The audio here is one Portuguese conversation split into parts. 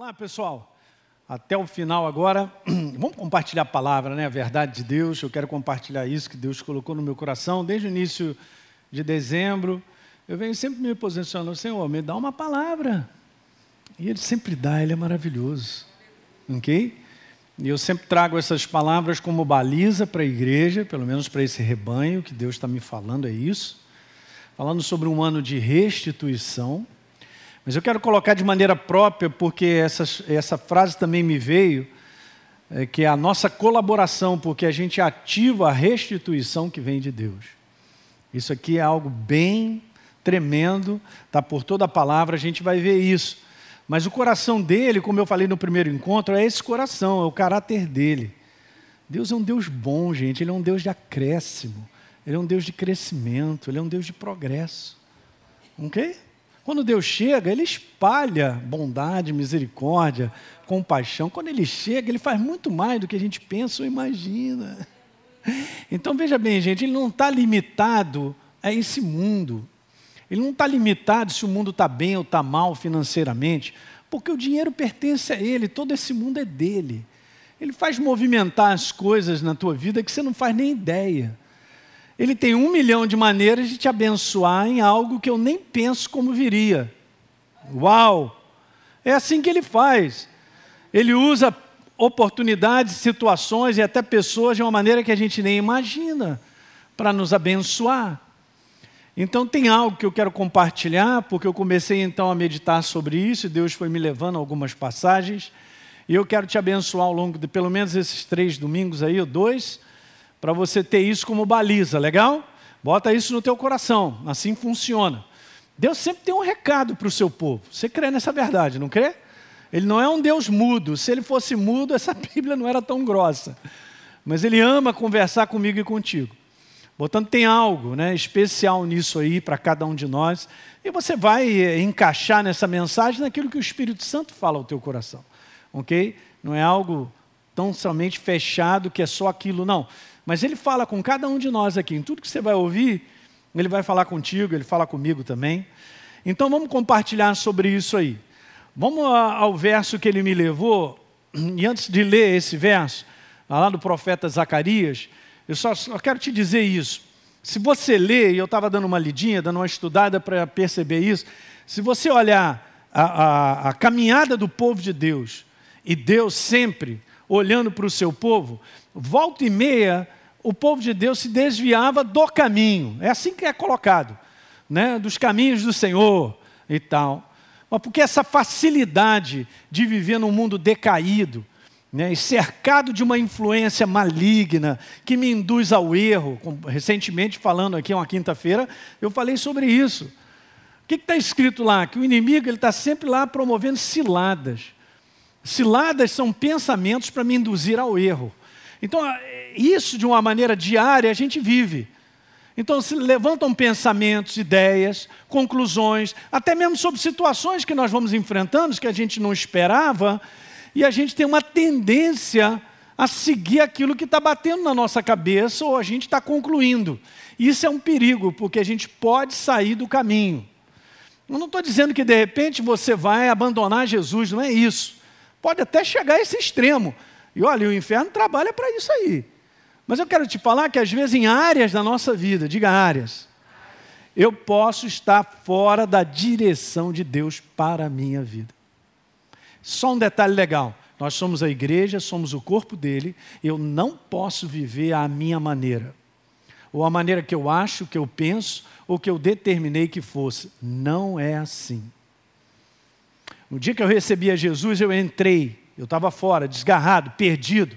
Vamos lá, pessoal. Até o final agora, vamos compartilhar a palavra, né? A verdade de Deus. Eu quero compartilhar isso que Deus colocou no meu coração desde o início de dezembro. Eu venho sempre me posicionando, Senhor, me dá uma palavra. E Ele sempre dá, Ele é maravilhoso. Ok? E eu sempre trago essas palavras como baliza para a igreja, pelo menos para esse rebanho que Deus está me falando, é isso. Falando sobre um ano de restituição. Mas eu quero colocar de maneira própria, porque essa, essa frase também me veio, é, que é a nossa colaboração, porque a gente ativa a restituição que vem de Deus. Isso aqui é algo bem tremendo, está por toda a palavra, a gente vai ver isso. Mas o coração dele, como eu falei no primeiro encontro, é esse coração, é o caráter dele. Deus é um Deus bom, gente, ele é um Deus de acréscimo, ele é um Deus de crescimento, ele é um Deus de progresso. Ok? Quando Deus chega, Ele espalha bondade, misericórdia, compaixão. Quando Ele chega, Ele faz muito mais do que a gente pensa ou imagina. Então veja bem, gente, Ele não está limitado a esse mundo. Ele não está limitado se o mundo está bem ou está mal financeiramente, porque o dinheiro pertence a Ele, todo esse mundo é dele. Ele faz movimentar as coisas na tua vida que você não faz nem ideia. Ele tem um milhão de maneiras de te abençoar em algo que eu nem penso como viria. Uau! É assim que ele faz. Ele usa oportunidades, situações e até pessoas de uma maneira que a gente nem imagina para nos abençoar. Então tem algo que eu quero compartilhar, porque eu comecei então a meditar sobre isso e Deus foi me levando a algumas passagens. E eu quero te abençoar ao longo de pelo menos esses três domingos aí, ou dois, para você ter isso como baliza, legal? Bota isso no teu coração, assim funciona. Deus sempre tem um recado para o seu povo. Você crê nessa verdade, não crê? Ele não é um Deus mudo. Se ele fosse mudo, essa Bíblia não era tão grossa. Mas ele ama conversar comigo e contigo. Portanto, tem algo né, especial nisso aí para cada um de nós. E você vai eh, encaixar nessa mensagem naquilo que o Espírito Santo fala ao teu coração. Ok? Não é algo tão somente fechado que é só aquilo, não. Mas ele fala com cada um de nós aqui. Em tudo que você vai ouvir, ele vai falar contigo, ele fala comigo também. Então vamos compartilhar sobre isso aí. Vamos ao verso que ele me levou. E antes de ler esse verso, lá do profeta Zacarias, eu só, só quero te dizer isso. Se você ler, e eu estava dando uma lidinha, dando uma estudada para perceber isso, se você olhar a, a, a caminhada do povo de Deus, e Deus sempre olhando para o seu povo, volta e meia o povo de Deus se desviava do caminho. É assim que é colocado, né? dos caminhos do Senhor e tal. Mas porque essa facilidade de viver num mundo decaído, né, e cercado de uma influência maligna que me induz ao erro. Recentemente, falando aqui uma quinta-feira, eu falei sobre isso. O que está escrito lá? Que o inimigo está sempre lá promovendo ciladas. Ciladas são pensamentos para me induzir ao erro. Então, isso de uma maneira diária a gente vive. Então se levantam pensamentos, ideias, conclusões, até mesmo sobre situações que nós vamos enfrentando, que a gente não esperava, e a gente tem uma tendência a seguir aquilo que está batendo na nossa cabeça ou a gente está concluindo. Isso é um perigo, porque a gente pode sair do caminho. Eu não estou dizendo que de repente você vai abandonar Jesus, não é isso. Pode até chegar a esse extremo. E olha, o inferno trabalha para isso aí. Mas eu quero te falar que às vezes em áreas da nossa vida, diga áreas, eu posso estar fora da direção de Deus para a minha vida. Só um detalhe legal: nós somos a igreja, somos o corpo dele, eu não posso viver à minha maneira, ou a maneira que eu acho, que eu penso, ou que eu determinei que fosse. Não é assim. No dia que eu recebi a Jesus, eu entrei, eu estava fora, desgarrado, perdido,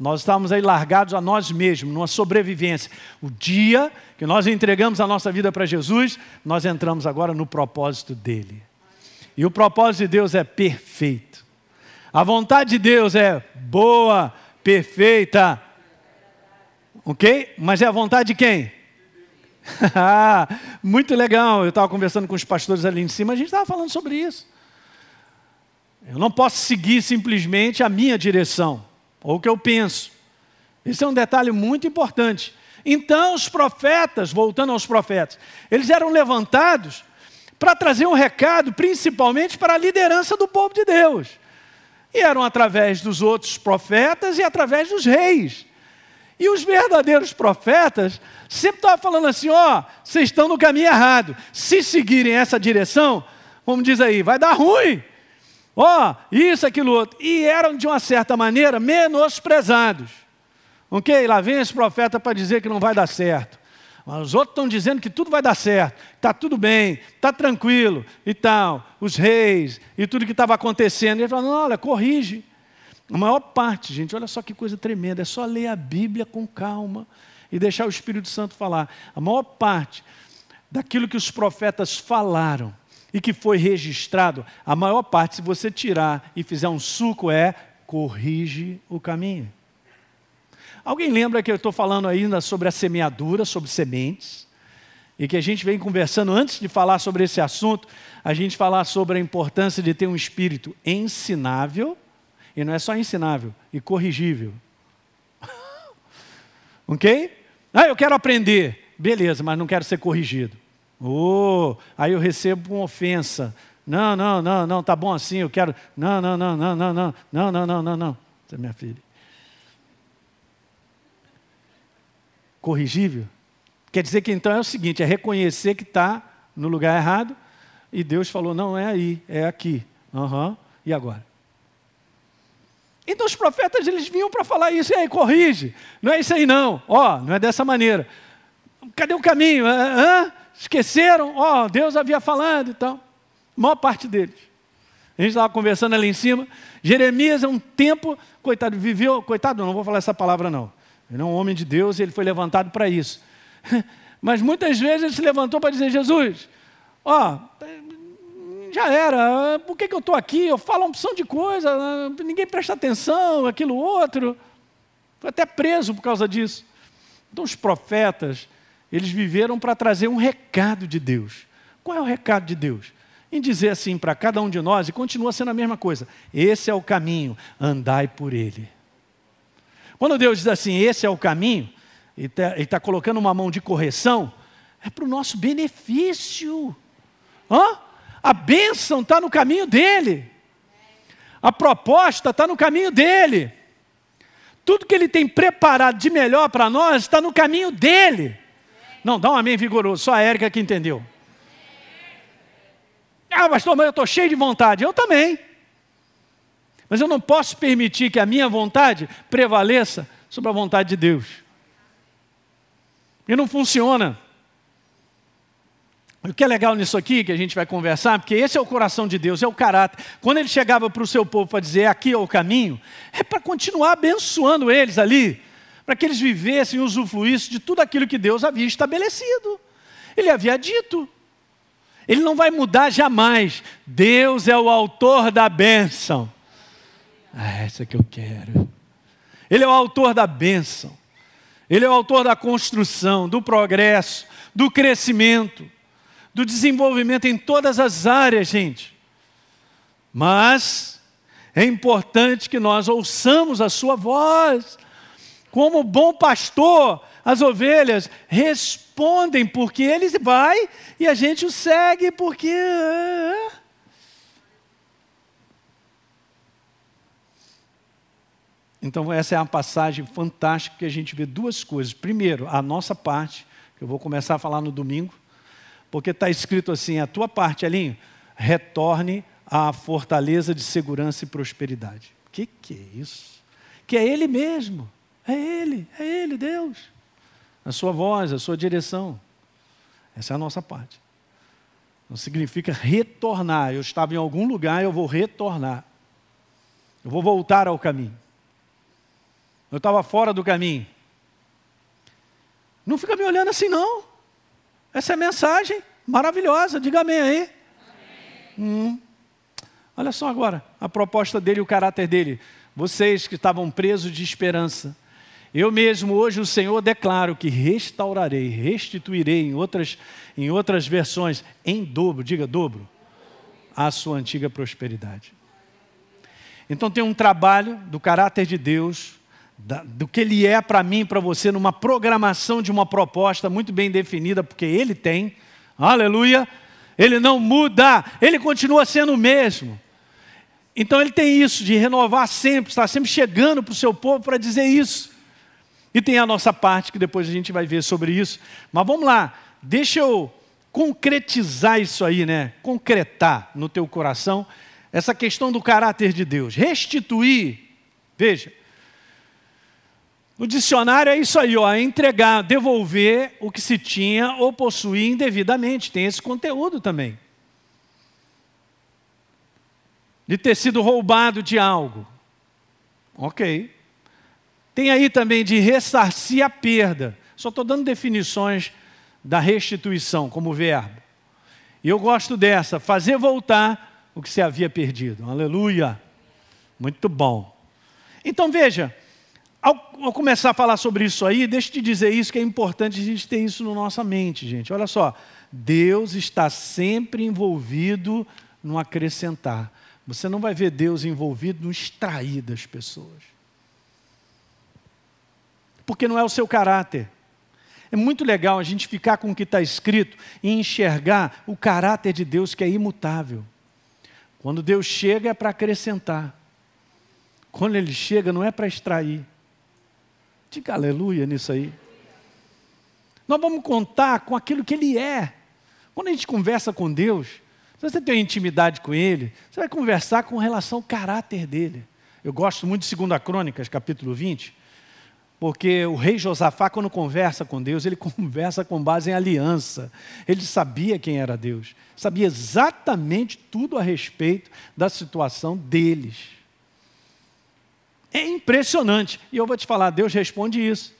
nós estávamos aí largados a nós mesmos, numa sobrevivência. O dia que nós entregamos a nossa vida para Jesus, nós entramos agora no propósito dele. E o propósito de Deus é perfeito. A vontade de Deus é boa, perfeita. Ok? Mas é a vontade de quem? Muito legal. Eu estava conversando com os pastores ali em cima, a gente estava falando sobre isso. Eu não posso seguir simplesmente a minha direção ou o que eu penso. Esse é um detalhe muito importante. Então, os profetas, voltando aos profetas, eles eram levantados para trazer um recado, principalmente para a liderança do povo de Deus. E eram através dos outros profetas e através dos reis. E os verdadeiros profetas sempre estavam falando assim: ó, oh, vocês estão no caminho errado. Se seguirem essa direção, como diz aí, vai dar ruim. Ó, oh, isso, aquilo, outro. E eram, de uma certa maneira, menosprezados. Ok? Lá vem esse profeta para dizer que não vai dar certo. Mas os outros estão dizendo que tudo vai dar certo, está tudo bem, está tranquilo e tal. Os reis e tudo que estava acontecendo. E ele fala: olha, corrige. A maior parte, gente, olha só que coisa tremenda, é só ler a Bíblia com calma e deixar o Espírito Santo falar. A maior parte daquilo que os profetas falaram e que foi registrado, a maior parte, se você tirar e fizer um suco, é corrige o caminho. Alguém lembra que eu estou falando ainda sobre a semeadura, sobre sementes? E que a gente vem conversando antes de falar sobre esse assunto, a gente falar sobre a importância de ter um espírito ensinável, e não é só ensinável, e corrigível. ok? Ah, eu quero aprender. Beleza, mas não quero ser corrigido. Oh, aí eu recebo uma ofensa. Não, não, não, não, tá bom assim, eu quero. Não, não, não, não, não, não, não, não, não, não, não. Você é minha filha. corrigível? Quer dizer que então é o seguinte: é reconhecer que está no lugar errado e Deus falou: não é aí, é aqui. Uhum. E agora? Então os profetas eles vinham para falar isso, e aí, corrige. Não é isso aí não, ó, não é dessa maneira. Cadê o caminho? Hã? Esqueceram? Ó, Deus havia falado e tal. A maior parte deles. A gente estava conversando ali em cima. Jeremias é um tempo, coitado, viveu, coitado, não vou falar essa palavra não. Ele é um homem de Deus e ele foi levantado para isso. Mas muitas vezes ele se levantou para dizer: Jesus, ó, já era, por que, que eu estou aqui? Eu falo uma opção de coisa, ninguém presta atenção, aquilo outro. Foi até preso por causa disso. Então, os profetas, eles viveram para trazer um recado de Deus. Qual é o recado de Deus? Em dizer assim para cada um de nós, e continua sendo a mesma coisa: esse é o caminho, andai por ele. Quando Deus diz assim, esse é o caminho, e está tá colocando uma mão de correção, é para o nosso benefício. Hã? A bênção está no caminho dele. A proposta está no caminho dele. Tudo que ele tem preparado de melhor para nós está no caminho dele. Não, dá um amém vigoroso, só a Érica que entendeu. Ah, pastor, mas eu estou cheio de vontade. Eu também. Mas eu não posso permitir que a minha vontade prevaleça sobre a vontade de Deus. E não funciona. O que é legal nisso aqui, que a gente vai conversar, porque esse é o coração de Deus, é o caráter. Quando ele chegava para o seu povo para dizer aqui é o caminho, é para continuar abençoando eles ali, para que eles vivessem e usufruíssem de tudo aquilo que Deus havia estabelecido. Ele havia dito. Ele não vai mudar jamais. Deus é o autor da bênção. Ah, essa que eu quero. Ele é o autor da bênção. Ele é o autor da construção, do progresso, do crescimento, do desenvolvimento em todas as áreas, gente. Mas é importante que nós ouçamos a sua voz. Como bom pastor, as ovelhas respondem porque ele vai e a gente o segue porque. Ah, Então, essa é uma passagem fantástica que a gente vê duas coisas. Primeiro, a nossa parte, que eu vou começar a falar no domingo, porque está escrito assim: a tua parte, Alinho, retorne à fortaleza de segurança e prosperidade. O que, que é isso? Que é Ele mesmo. É Ele, é Ele, Deus. A sua voz, a sua direção. Essa é a nossa parte. Não significa retornar. Eu estava em algum lugar, eu vou retornar. Eu vou voltar ao caminho. Eu estava fora do caminho. Não fica me olhando assim, não. Essa é a mensagem maravilhosa. Diga amém aí. Amém. Hum. Olha só agora a proposta dele o caráter dele. Vocês que estavam presos de esperança. Eu mesmo hoje o Senhor declaro que restaurarei, restituirei em outras, em outras versões, em dobro, diga dobro, a sua antiga prosperidade. Então tem um trabalho do caráter de Deus do que ele é para mim e para você, numa programação de uma proposta muito bem definida, porque ele tem, aleluia, ele não muda, ele continua sendo o mesmo. Então ele tem isso de renovar sempre, está sempre chegando para o seu povo para dizer isso. E tem a nossa parte, que depois a gente vai ver sobre isso. Mas vamos lá, deixa eu concretizar isso aí, né? Concretar no teu coração essa questão do caráter de Deus. Restituir, veja, no dicionário é isso aí, ó, é entregar, devolver o que se tinha ou possuía indevidamente. Tem esse conteúdo também. De ter sido roubado de algo. Ok. Tem aí também de ressarcir a perda. Só estou dando definições da restituição como verbo. E eu gosto dessa, fazer voltar o que se havia perdido. Aleluia. Muito bom. Então veja, ao, ao, começar a falar sobre isso aí, deixa eu te dizer isso que é importante a gente ter isso na nossa mente, gente. Olha só, Deus está sempre envolvido no acrescentar. Você não vai ver Deus envolvido no extrair das pessoas porque não é o seu caráter. É muito legal a gente ficar com o que está escrito e enxergar o caráter de Deus que é imutável. Quando Deus chega é para acrescentar. Quando Ele chega não é para extrair. Diga aleluia nisso aí. Nós vamos contar com aquilo que Ele é. Quando a gente conversa com Deus, se você tem intimidade com Ele, você vai conversar com relação ao caráter dele. Eu gosto muito de 2 Crônicas, capítulo 20, porque o rei Josafá, quando conversa com Deus, ele conversa com base em aliança. Ele sabia quem era Deus, sabia exatamente tudo a respeito da situação deles. É impressionante. E eu vou te falar, Deus responde isso.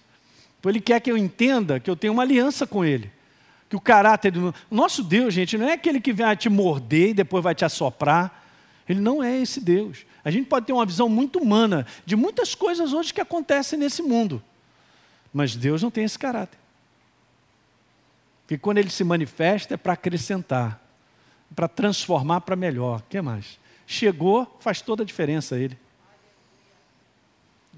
Ele quer que eu entenda que eu tenho uma aliança com Ele. Que o caráter do. Nosso Deus, gente, não é aquele que vai te morder e depois vai te assoprar. Ele não é esse Deus. A gente pode ter uma visão muito humana de muitas coisas hoje que acontecem nesse mundo. Mas Deus não tem esse caráter. Porque quando ele se manifesta é para acrescentar, para transformar para melhor. O que mais? Chegou, faz toda a diferença ele.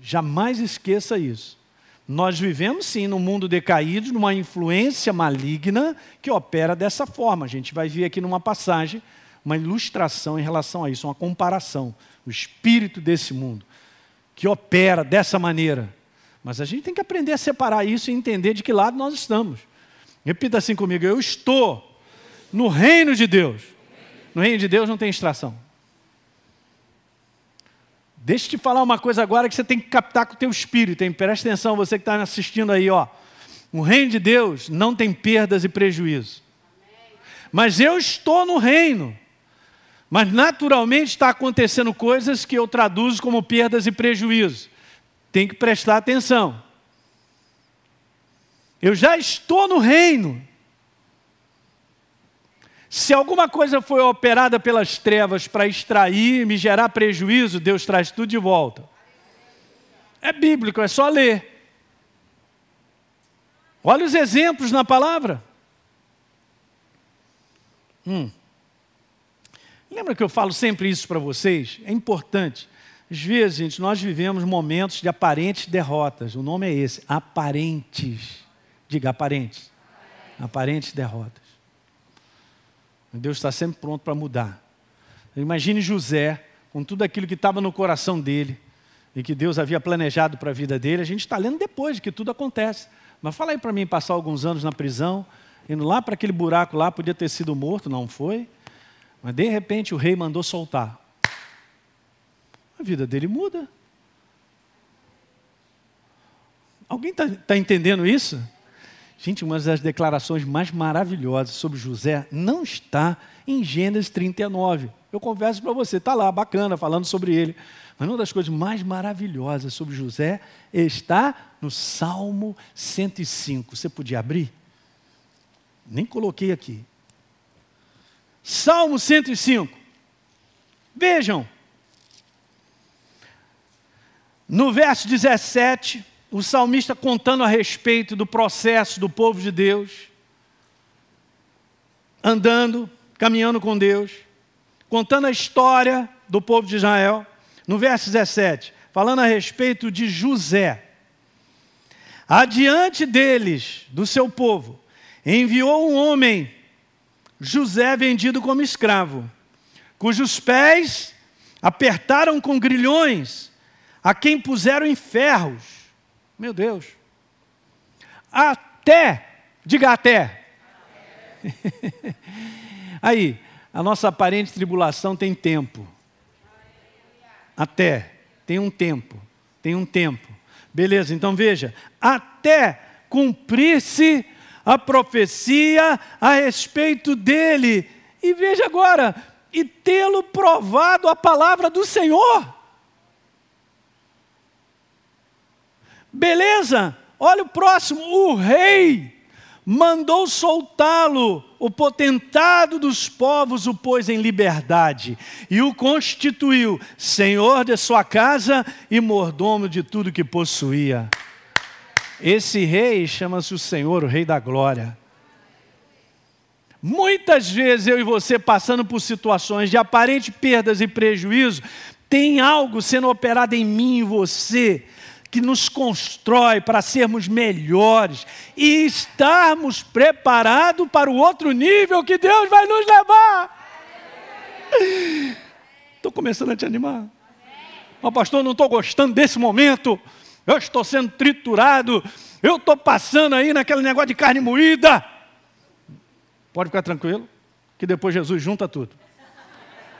Jamais esqueça isso. Nós vivemos sim num mundo decaído, numa influência maligna que opera dessa forma. A gente vai ver aqui numa passagem uma ilustração em relação a isso, uma comparação o espírito desse mundo, que opera dessa maneira. Mas a gente tem que aprender a separar isso e entender de que lado nós estamos. Repita assim comigo: eu estou no reino de Deus. No reino de Deus não tem extração. Deixa eu te falar uma coisa agora que você tem que captar com o teu espírito, hein? Presta atenção, você que está assistindo aí, ó. O reino de Deus não tem perdas e prejuízos. Mas eu estou no reino. Mas naturalmente está acontecendo coisas que eu traduzo como perdas e prejuízos. Tem que prestar atenção. Eu já estou no reino. Se alguma coisa foi operada pelas trevas para extrair e me gerar prejuízo, Deus traz tudo de volta. É bíblico, é só ler. Olha os exemplos na palavra. Hum. Lembra que eu falo sempre isso para vocês? É importante. Às vezes, gente, nós vivemos momentos de aparentes derrotas. O nome é esse, aparentes. Diga aparentes. Aparentes derrotas. Deus está sempre pronto para mudar. Imagine José, com tudo aquilo que estava no coração dele e que Deus havia planejado para a vida dele. A gente está lendo depois de que tudo acontece. Mas fala aí para mim, passar alguns anos na prisão, indo lá para aquele buraco lá, podia ter sido morto, não foi? Mas de repente o rei mandou soltar. A vida dele muda. Alguém está tá entendendo isso? Gente, uma das declarações mais maravilhosas sobre José não está em Gênesis 39. Eu converso para você, está lá, bacana, falando sobre ele. Mas uma das coisas mais maravilhosas sobre José está no Salmo 105. Você podia abrir? Nem coloquei aqui. Salmo 105. Vejam. No verso 17, o salmista contando a respeito do processo do povo de Deus, andando, caminhando com Deus, contando a história do povo de Israel. No verso 17, falando a respeito de José. Adiante deles, do seu povo, enviou um homem José vendido como escravo, cujos pés apertaram com grilhões a quem puseram em ferros. Meu Deus. Até, diga até. Aí, a nossa aparente tribulação tem tempo. Até, tem um tempo, tem um tempo. Beleza, então veja, até cumprir-se a profecia a respeito dele. E veja agora, e tê-lo provado a palavra do Senhor. Beleza? Olha o próximo, o rei mandou soltá-lo, o potentado dos povos o pôs em liberdade e o constituiu senhor de sua casa e mordomo de tudo que possuía. Esse rei chama-se o Senhor, o Rei da Glória. Muitas vezes eu e você passando por situações de aparente perdas e prejuízo, tem algo sendo operado em mim e você que nos constrói para sermos melhores e estarmos preparados para o outro nível que Deus vai nos levar. Estou começando a te animar. Mas, pastor, não estou gostando desse momento. Eu estou sendo triturado. Eu estou passando aí naquele negócio de carne moída. Pode ficar tranquilo, que depois Jesus junta tudo.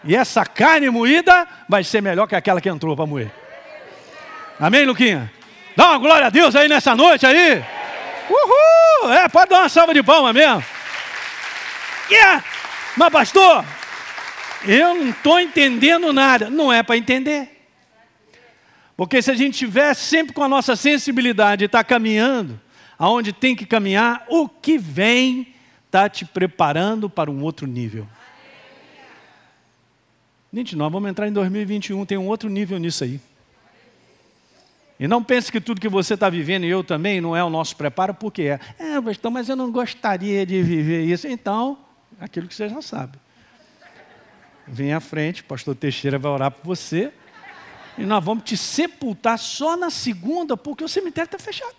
E essa carne moída vai ser melhor que aquela que entrou para moer. Amém, Luquinha? Dá uma glória a Deus aí nessa noite aí. Uhul! É, pode dar uma salva de palmas mesmo. Yeah! Mas, pastor, eu não estou entendendo nada. Não é para entender. Porque se a gente tiver sempre com a nossa sensibilidade e está caminhando aonde tem que caminhar, o que vem está te preparando para um outro nível. Gente, nós vamos entrar em 2021, tem um outro nível nisso aí. E não pense que tudo que você está vivendo e eu também não é o nosso preparo, porque é. É, pastor, mas eu não gostaria de viver isso. Então, aquilo que você já sabe. Vem à frente, pastor Teixeira vai orar por você. E nós vamos te sepultar só na segunda, porque o cemitério está fechado.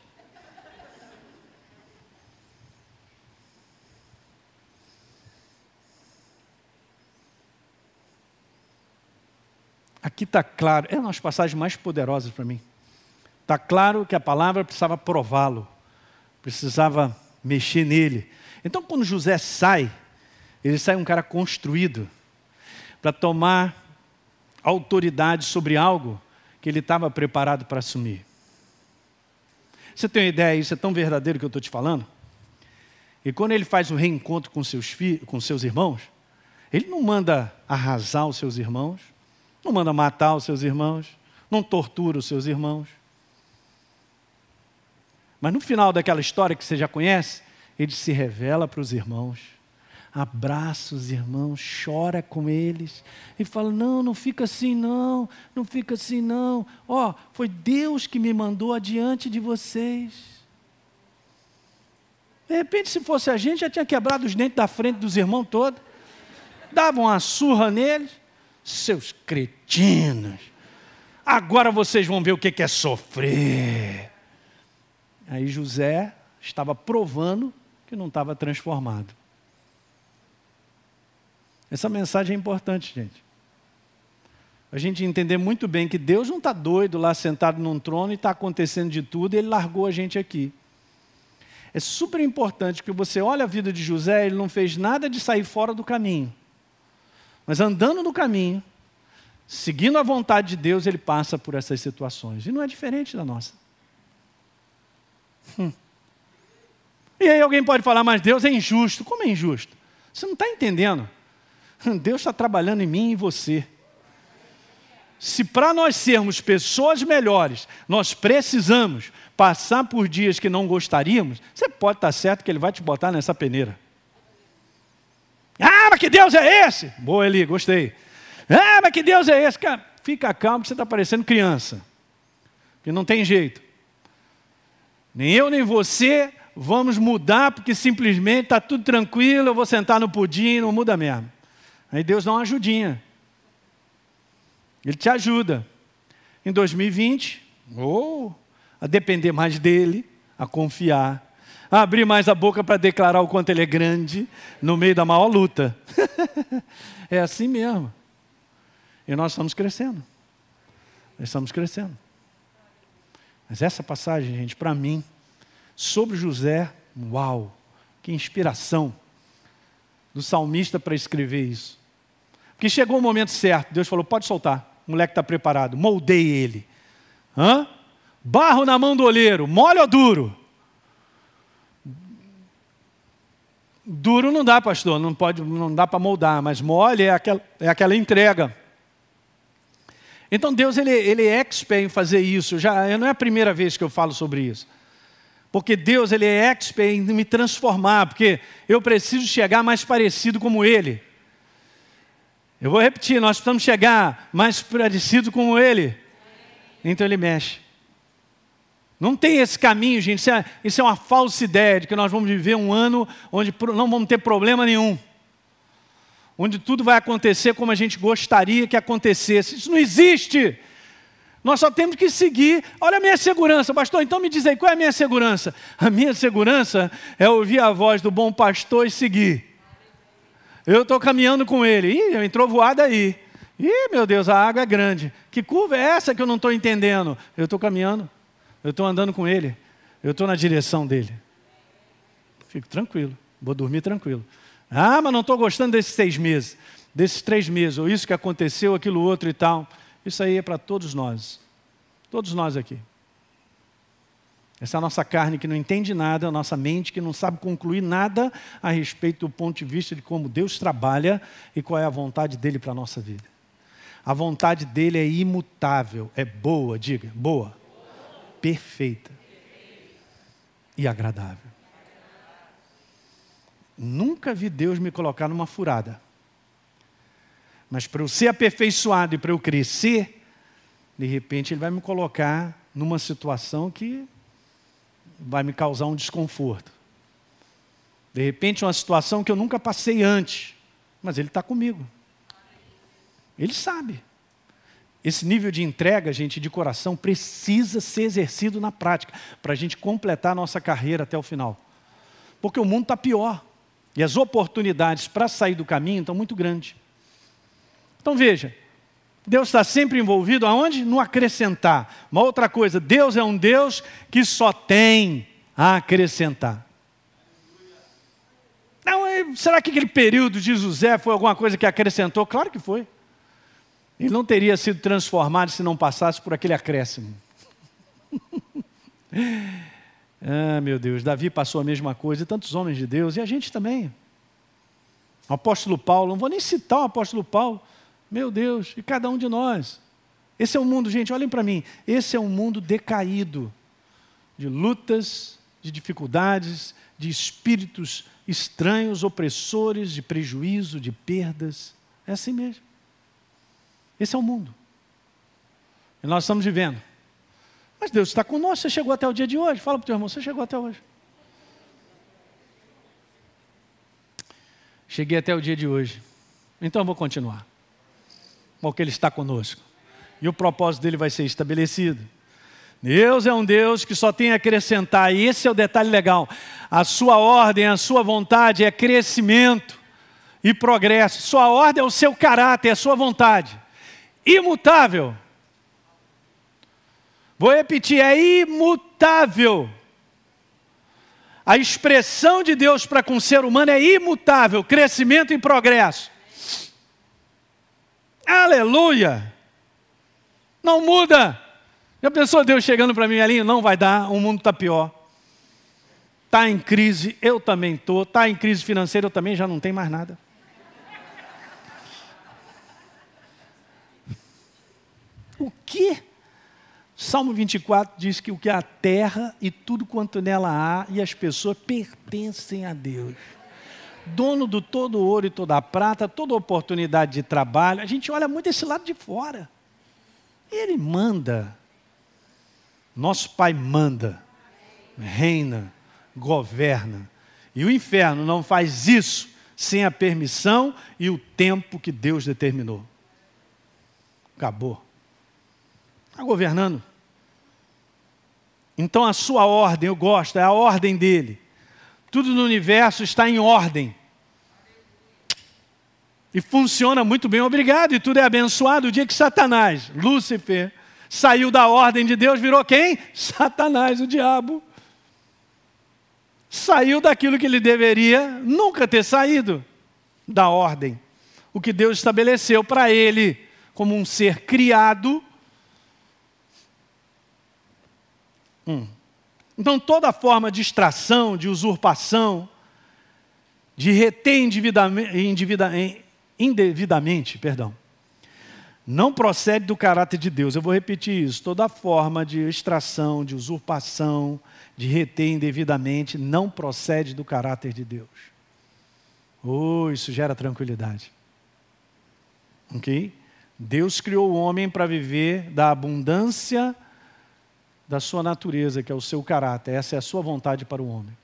Aqui está claro, é uma das passagens mais poderosas para mim. Está claro que a palavra precisava prová-lo, precisava mexer nele. Então, quando José sai, ele sai um cara construído para tomar autoridade sobre algo que ele estava preparado para assumir. Você tem uma ideia, isso é tão verdadeiro que eu estou te falando? E quando ele faz o reencontro com seus, filhos, com seus irmãos, ele não manda arrasar os seus irmãos, não manda matar os seus irmãos, não tortura os seus irmãos. Mas no final daquela história que você já conhece, ele se revela para os irmãos, abraça os irmãos, chora com eles e fala: Não, não fica assim, não, não fica assim, não. Ó, oh, foi Deus que me mandou adiante de vocês. De repente, se fosse a gente, já tinha quebrado os dentes da frente dos irmãos todos, dava uma surra neles seus cretinos, agora vocês vão ver o que é sofrer. Aí José estava provando que não estava transformado. Essa mensagem é importante, gente. A gente entender muito bem que Deus não está doido lá sentado num trono e está acontecendo de tudo e Ele largou a gente aqui. É super importante que você olhe a vida de José, ele não fez nada de sair fora do caminho. Mas andando no caminho, seguindo a vontade de Deus, ele passa por essas situações. E não é diferente da nossa. Hum. E aí alguém pode falar, mas Deus é injusto. Como é injusto? Você não está entendendo. Deus está trabalhando em mim e em você. Se para nós sermos pessoas melhores, nós precisamos passar por dias que não gostaríamos, você pode estar certo que Ele vai te botar nessa peneira. Ah, mas que Deus é esse? Boa, Eli, gostei. Ah, mas que Deus é esse? Fica calmo que você está parecendo criança. Que não tem jeito. Nem eu, nem você vamos mudar porque simplesmente está tudo tranquilo, eu vou sentar no pudim, não muda mesmo. Aí Deus dá uma ajudinha. Ele te ajuda. Em 2020, ou oh, a depender mais dele, a confiar, abrir mais a boca para declarar o quanto ele é grande no meio da maior luta. é assim mesmo. E nós estamos crescendo. Nós estamos crescendo. Mas essa passagem, gente, para mim, sobre José, uau, que inspiração do salmista para escrever isso. Porque chegou o momento certo, Deus falou: pode soltar, o moleque está preparado, moldei ele. Hã? Barro na mão do olheiro, mole ou duro? Duro não dá, pastor, não, pode, não dá para moldar, mas mole é aquela, é aquela entrega. Então Deus ele, ele é expert em fazer isso. Já não é a primeira vez que eu falo sobre isso. Porque Deus ele é expert em me transformar, porque eu preciso chegar mais parecido como Ele. Eu vou repetir, nós precisamos chegar mais parecido como Ele. Então Ele mexe. Não tem esse caminho, gente. Isso é, isso é uma falsa ideia de que nós vamos viver um ano onde não vamos ter problema nenhum. Onde tudo vai acontecer como a gente gostaria que acontecesse. Isso não existe. Nós só temos que seguir. Olha a minha segurança, pastor. Então me diz aí, qual é a minha segurança? A minha segurança é ouvir a voz do bom pastor e seguir. Eu estou caminhando com ele. Ih, entrou voada aí. Ih, meu Deus, a água é grande. Que curva é essa que eu não estou entendendo? Eu estou caminhando. Eu estou andando com ele. Eu estou na direção dele. Fico tranquilo. Vou dormir tranquilo. Ah, mas não estou gostando desses seis meses, desses três meses, ou isso que aconteceu, aquilo outro e tal. Isso aí é para todos nós. Todos nós aqui. Essa é a nossa carne que não entende nada, a nossa mente que não sabe concluir nada a respeito do ponto de vista de como Deus trabalha e qual é a vontade dele para a nossa vida. A vontade dele é imutável, é boa, diga, boa perfeita e agradável. Nunca vi Deus me colocar numa furada. Mas para eu ser aperfeiçoado e para eu crescer, de repente Ele vai me colocar numa situação que vai me causar um desconforto. De repente, uma situação que eu nunca passei antes, mas Ele está comigo. Ele sabe. Esse nível de entrega, gente, de coração, precisa ser exercido na prática, para a gente completar a nossa carreira até o final. Porque o mundo está pior. E as oportunidades para sair do caminho estão muito grandes. Então veja, Deus está sempre envolvido aonde? No acrescentar. Uma outra coisa, Deus é um Deus que só tem a acrescentar. Não, é, será que aquele período de José foi alguma coisa que acrescentou? Claro que foi. Ele não teria sido transformado se não passasse por aquele acréscimo. ah, meu Deus, Davi passou a mesma coisa, e tantos homens de Deus, e a gente também. O apóstolo Paulo, não vou nem citar o apóstolo Paulo, meu Deus, e cada um de nós. Esse é um mundo, gente, olhem para mim, esse é um mundo decaído, de lutas, de dificuldades, de espíritos estranhos, opressores, de prejuízo, de perdas. É assim mesmo. Esse é o mundo. E nós estamos vivendo. Mas Deus está conosco, você chegou até o dia de hoje. Fala para o teu irmão, você chegou até hoje. Cheguei até o dia de hoje. Então eu vou continuar. Porque Ele está conosco. E o propósito dele vai ser estabelecido. Deus é um Deus que só tem a acrescentar, e esse é o detalhe legal. A sua ordem, a sua vontade é crescimento e progresso. Sua ordem é o seu caráter, é a sua vontade imutável. Vou repetir, é imutável. A expressão de Deus para com o ser humano é imutável, crescimento e progresso. Aleluia! Não muda. Já pensou Deus chegando para mim ali? Não vai dar, o mundo está pior. Está em crise, eu também estou. Está em crise financeira, eu também já não tenho mais nada. O que? Salmo 24 diz que o que a terra e tudo quanto nela há e as pessoas pertencem a Deus. Dono do todo ouro e toda prata, toda oportunidade de trabalho. A gente olha muito esse lado de fora. Ele manda. Nosso Pai manda, reina, governa. E o inferno não faz isso sem a permissão e o tempo que Deus determinou. Acabou. Está governando. Então a sua ordem, eu gosto, é a ordem dele. Tudo no universo está em ordem. E funciona muito bem, obrigado, e tudo é abençoado. O dia que Satanás, Lúcifer, saiu da ordem de Deus, virou quem? Satanás, o diabo. Saiu daquilo que ele deveria nunca ter saído da ordem. O que Deus estabeleceu para ele como um ser criado. Hum. Então, toda forma de extração, de usurpação, de reter indevidamente, perdão, não procede do caráter de Deus. Eu vou repetir isso. Toda forma de extração, de usurpação, de reter indevidamente, não procede do caráter de Deus. Oh, isso gera tranquilidade. Ok? Deus criou o homem para viver da abundância da sua natureza, que é o seu caráter. Essa é a sua vontade para o homem.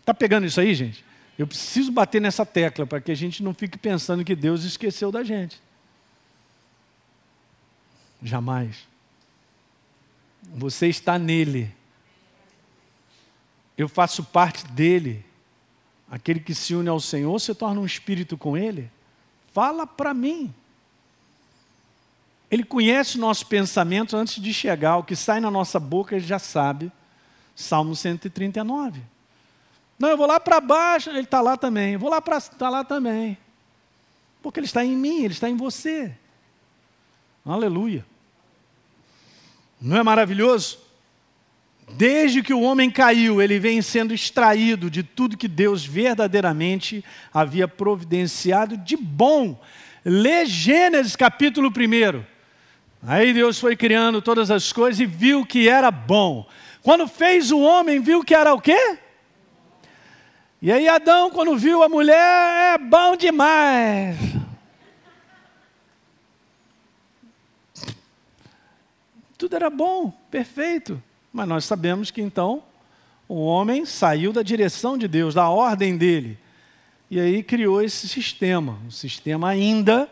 Está pegando isso aí, gente? Eu preciso bater nessa tecla para que a gente não fique pensando que Deus esqueceu da gente. Jamais. Você está nele. Eu faço parte dele. Aquele que se une ao Senhor se torna um espírito com ele. Fala para mim. Ele conhece o nosso pensamento antes de chegar. O que sai na nossa boca ele já sabe. Salmo 139. Não, eu vou lá para baixo, ele está lá também. Eu vou lá para está lá também. Porque ele está em mim, ele está em você. Aleluia. Não é maravilhoso? Desde que o homem caiu, ele vem sendo extraído de tudo que Deus verdadeiramente havia providenciado de bom. Lê Gênesis capítulo 1. Aí Deus foi criando todas as coisas e viu que era bom. Quando fez o homem, viu que era o quê? E aí Adão, quando viu a mulher, é bom demais. Tudo era bom, perfeito. Mas nós sabemos que então o homem saiu da direção de Deus, da ordem dele. E aí criou esse sistema, um sistema ainda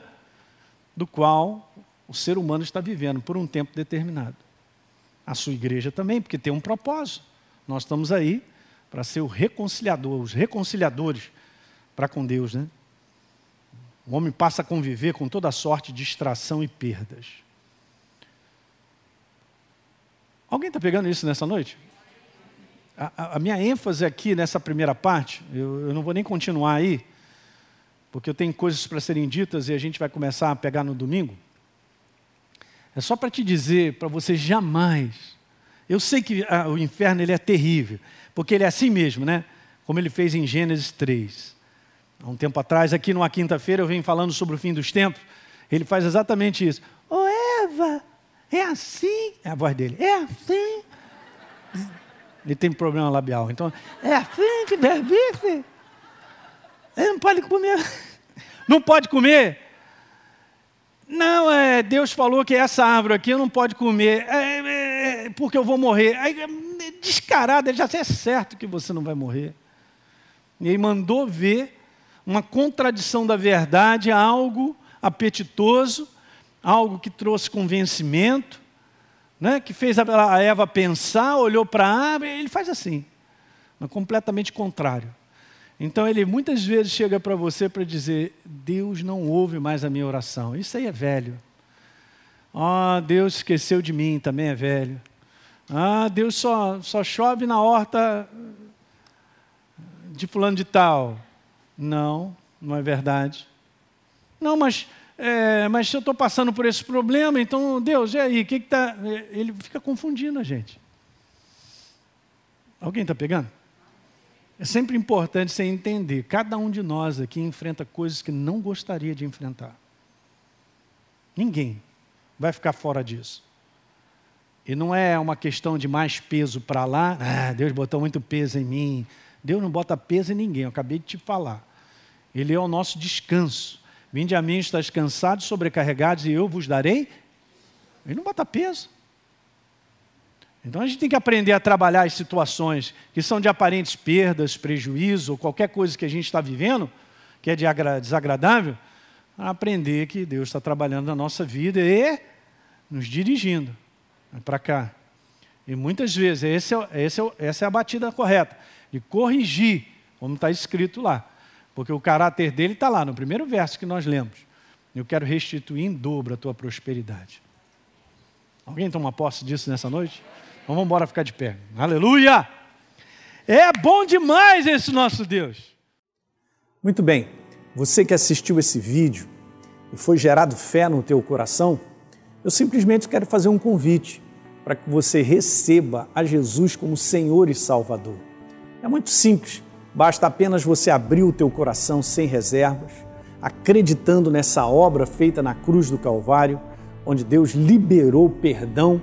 do qual o ser humano está vivendo por um tempo determinado. A sua igreja também, porque tem um propósito. Nós estamos aí para ser o reconciliador, os reconciliadores para com Deus, né? O homem passa a conviver com toda sorte de distração e perdas. Alguém está pegando isso nessa noite? A, a, minha ênfase aqui nessa primeira parte, eu, eu não vou nem continuar aí, porque eu tenho coisas para serem ditas e a gente vai começar a pegar no domingo. É só para te dizer, para você jamais. Eu sei que a, o inferno ele é terrível, porque ele é assim mesmo, né? Como ele fez em Gênesis 3. Há um tempo atrás, aqui numa quinta-feira, eu venho falando sobre o fim dos tempos. Ele faz exatamente isso. Ô oh, Eva, é assim. É a voz dele. É assim. Ele tem problema labial. Então, é assim que berbice. Ele não pode comer. Não pode comer? Não, é, Deus falou que essa árvore aqui não pode comer. É, é, é porque eu vou morrer. Aí, descarado, ele já é certo que você não vai morrer. E aí mandou ver uma contradição da verdade, algo apetitoso, algo que trouxe convencimento, né? que fez a Eva pensar, olhou para a árvore, ele faz assim, mas completamente contrário. Então ele muitas vezes chega para você para dizer: Deus não ouve mais a minha oração. Isso aí é velho. Ah, Deus esqueceu de mim, também é velho. Ah, Deus só, só chove na horta de fulano de tal. Não, não é verdade. Não, mas, é, mas eu estou passando por esse problema, então, Deus, e aí? O que está. Ele fica confundindo a gente. Alguém está pegando? É sempre importante você entender. Cada um de nós aqui enfrenta coisas que não gostaria de enfrentar. Ninguém vai ficar fora disso. E não é uma questão de mais peso para lá, ah, Deus botou muito peso em mim. Deus não bota peso em ninguém, eu acabei de te falar. Ele é o nosso descanso. Vinde a mim, estás cansados, sobrecarregados, e eu vos darei. Ele não bota peso. Então a gente tem que aprender a trabalhar as situações que são de aparentes perdas, prejuízo, ou qualquer coisa que a gente está vivendo, que é de desagradável, a aprender que Deus está trabalhando na nossa vida e nos dirigindo para cá. E muitas vezes, esse é, esse é, essa é a batida correta, de corrigir, como está escrito lá. Porque o caráter dele está lá no primeiro verso que nós lemos. Eu quero restituir em dobro a tua prosperidade. Alguém toma posse disso nessa noite? Então vamos embora ficar de pé. Aleluia! É bom demais esse nosso Deus. Muito bem. Você que assistiu esse vídeo e foi gerado fé no teu coração, eu simplesmente quero fazer um convite para que você receba a Jesus como Senhor e Salvador. É muito simples, basta apenas você abrir o teu coração sem reservas, acreditando nessa obra feita na cruz do Calvário, onde Deus liberou perdão